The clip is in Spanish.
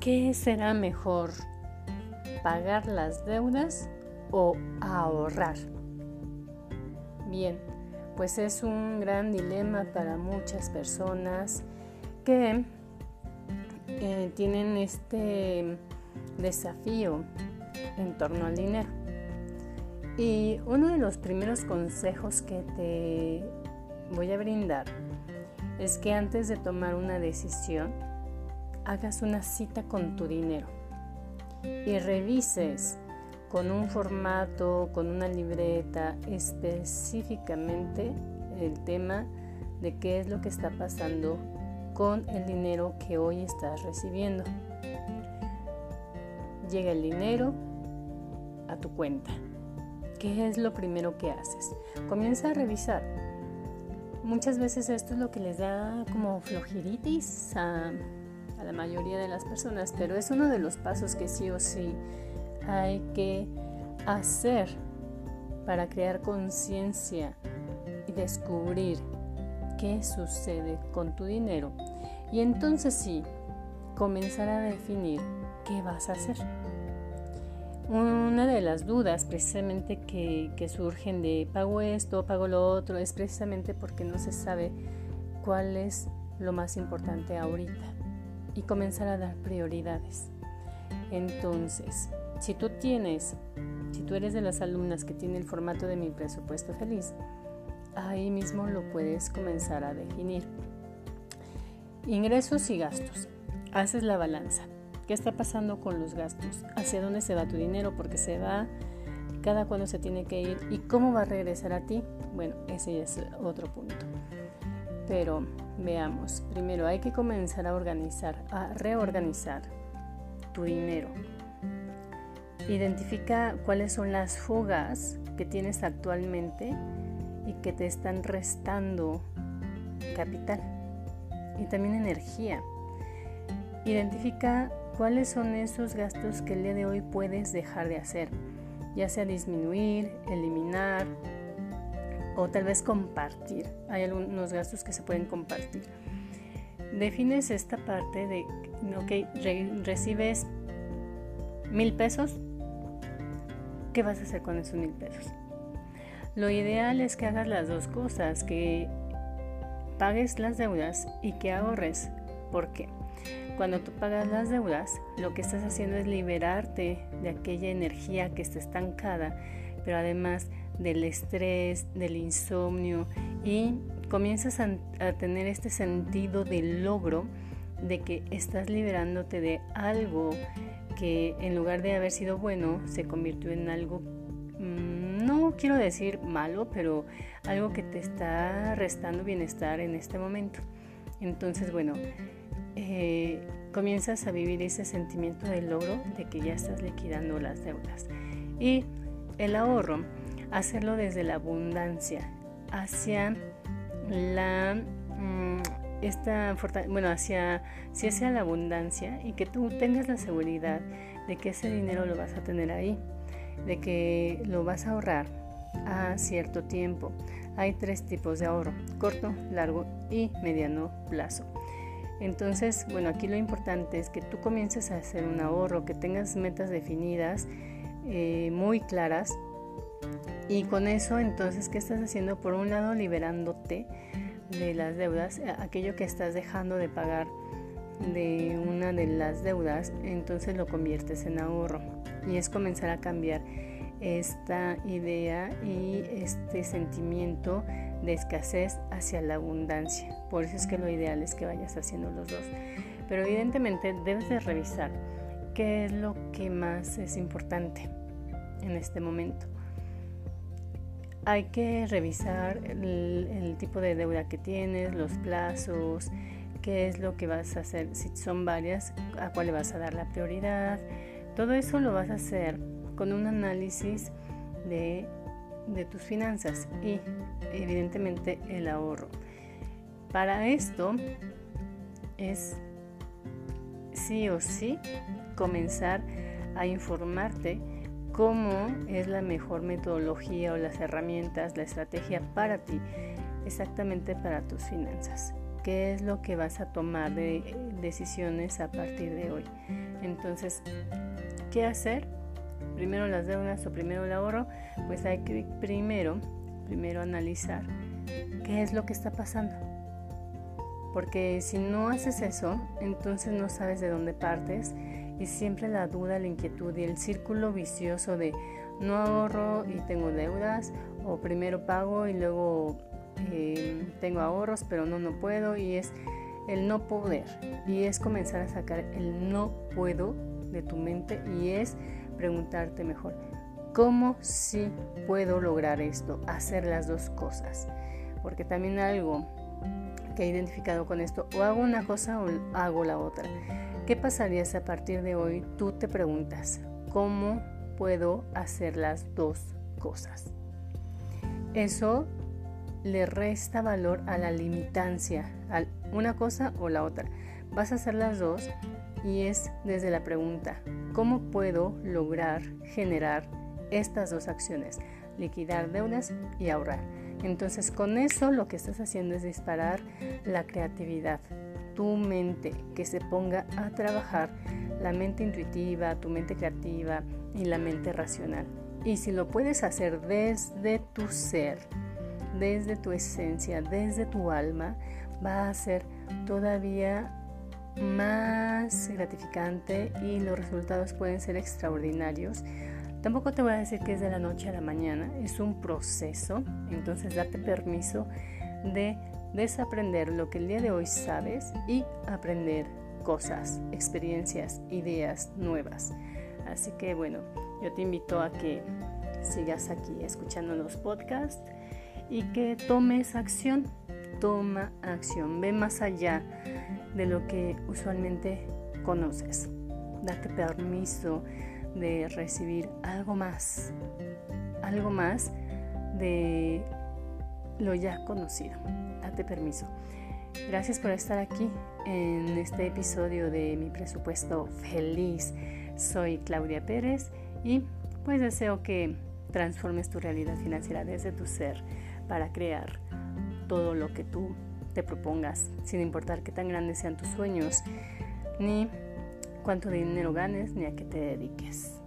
¿qué será mejor? ¿Pagar las deudas o ahorrar? Bien, pues es un gran dilema para muchas personas que eh, tienen este desafío en torno al dinero. Y uno de los primeros consejos que te voy a brindar es que antes de tomar una decisión, hagas una cita con tu dinero y revises con un formato, con una libreta específicamente el tema de qué es lo que está pasando con el dinero que hoy estás recibiendo. Llega el dinero a tu cuenta. ¿Qué es lo primero que haces? Comienza a revisar. Muchas veces esto es lo que les da como flojeritis a, a la mayoría de las personas, pero es uno de los pasos que sí o sí hay que hacer para crear conciencia y descubrir qué sucede con tu dinero y entonces sí, comenzar a definir qué vas a hacer. Una de las dudas precisamente que, surgen de pago esto, pago lo otro, es precisamente porque no se sabe cuál es lo más importante ahorita y comenzar a dar prioridades. Entonces, si tú tienes, si tú eres de las alumnas que tiene el formato de mi presupuesto feliz, ahí mismo lo puedes comenzar a definir. Ingresos y gastos. Haces la balanza. ¿Qué está pasando con los gastos? ¿Hacia dónde se va tu dinero? Porque se va, cada cuándo se tiene que ir y cómo va a regresar a ti. Bueno, ese es otro punto. Pero veamos, primero hay que comenzar a organizar, a reorganizar tu dinero. Identifica cuáles son las fugas que tienes actualmente y que te están restando capital y también energía. Identifica cuáles son esos gastos que el día de hoy puedes dejar de hacer, ya sea disminuir, eliminar o tal vez compartir. Hay algunos gastos que se pueden compartir. Defines esta parte de, ok, recibes mil pesos, ¿qué vas a hacer con esos mil pesos? Lo ideal es que hagas las dos cosas, que pagues las deudas y que ahorres. ¿Por qué? Cuando tú pagas las deudas, lo que estás haciendo es liberarte de aquella energía que está estancada, pero además del estrés, del insomnio y comienzas a, a tener este sentido de logro de que estás liberándote de algo que en lugar de haber sido bueno se convirtió en algo no quiero decir malo, pero algo que te está restando bienestar en este momento. Entonces, bueno, eh, comienzas a vivir ese sentimiento de logro de que ya estás liquidando las deudas. Y el ahorro, hacerlo desde la abundancia hacia la mm, esta bueno hacia si hacia la abundancia y que tú tengas la seguridad de que ese dinero lo vas a tener ahí de que lo vas a ahorrar a cierto tiempo. Hay tres tipos de ahorro, corto, largo y mediano plazo. Entonces, bueno, aquí lo importante es que tú comiences a hacer un ahorro, que tengas metas definidas, eh, muy claras. Y con eso, entonces, ¿qué estás haciendo? Por un lado, liberándote de las deudas, aquello que estás dejando de pagar de una de las deudas, entonces lo conviertes en ahorro y es comenzar a cambiar esta idea y este sentimiento de escasez hacia la abundancia. Por eso es que lo ideal es que vayas haciendo los dos. Pero evidentemente debes de revisar qué es lo que más es importante en este momento. Hay que revisar el, tipo de deuda que tienes, los plazos, qué es lo que vas a hacer, si son varias, a cuál le vas a dar la prioridad. Todo eso lo vas a hacer con un análisis de, de tus finanzas y evidentemente el ahorro. Para esto es sí o sí comenzar a informarte cómo es la mejor metodología o las herramientas, la estrategia para ti, exactamente para tus finanzas. qué es lo que vas a tomar de decisiones a partir de hoy. Entonces, ¿qué hacer? Primero las deudas o primero el ahorro, pues hay que primero, primero analizar qué es lo que está pasando. Porque si no haces eso, entonces no sabes de dónde partes y siempre la duda, la inquietud y el círculo vicioso de no ahorro y tengo deudas o primero pago y luego eh, tengo ahorros pero no, no puedo y es el no poder y es comenzar a sacar el no puedo de tu mente y es preguntarte mejor, ¿cómo sí puedo lograr esto? Hacer las dos cosas. Porque también algo que he identificado con esto, o hago una cosa o hago la otra. ¿Qué pasaría si a partir de hoy tú te preguntas, ¿cómo puedo hacer las dos cosas? Eso le resta valor a la limitancia, a una cosa o la otra. Vas a hacer las dos y es desde la pregunta, ¿cómo puedo lograr generar estas dos acciones? Liquidar deudas y ahorrar. Entonces con eso lo que estás haciendo es disparar la creatividad, tu mente, que se ponga a trabajar la mente intuitiva, tu mente creativa y la mente racional. Y si lo puedes hacer desde tu ser, desde tu esencia, desde tu alma, va a ser todavía más gratificante y los resultados pueden ser extraordinarios. Tampoco te voy a decir que es de la noche a la mañana, es un proceso, entonces date permiso de desaprender lo que el día de hoy sabes y aprender cosas, experiencias, ideas nuevas. Así que bueno, yo te invito a que sigas aquí escuchando los podcasts y que tomes acción, toma acción, ve más allá de lo que usualmente conoces. Date permiso de recibir algo más, algo más de lo ya conocido. Date permiso. Gracias por estar aquí en este episodio de mi presupuesto feliz. Soy Claudia Pérez y pues deseo que transformes tu realidad financiera desde tu ser para crear todo lo que tú te propongas, sin importar qué tan grandes sean tus sueños, ni cuánto dinero ganes, ni a qué te dediques.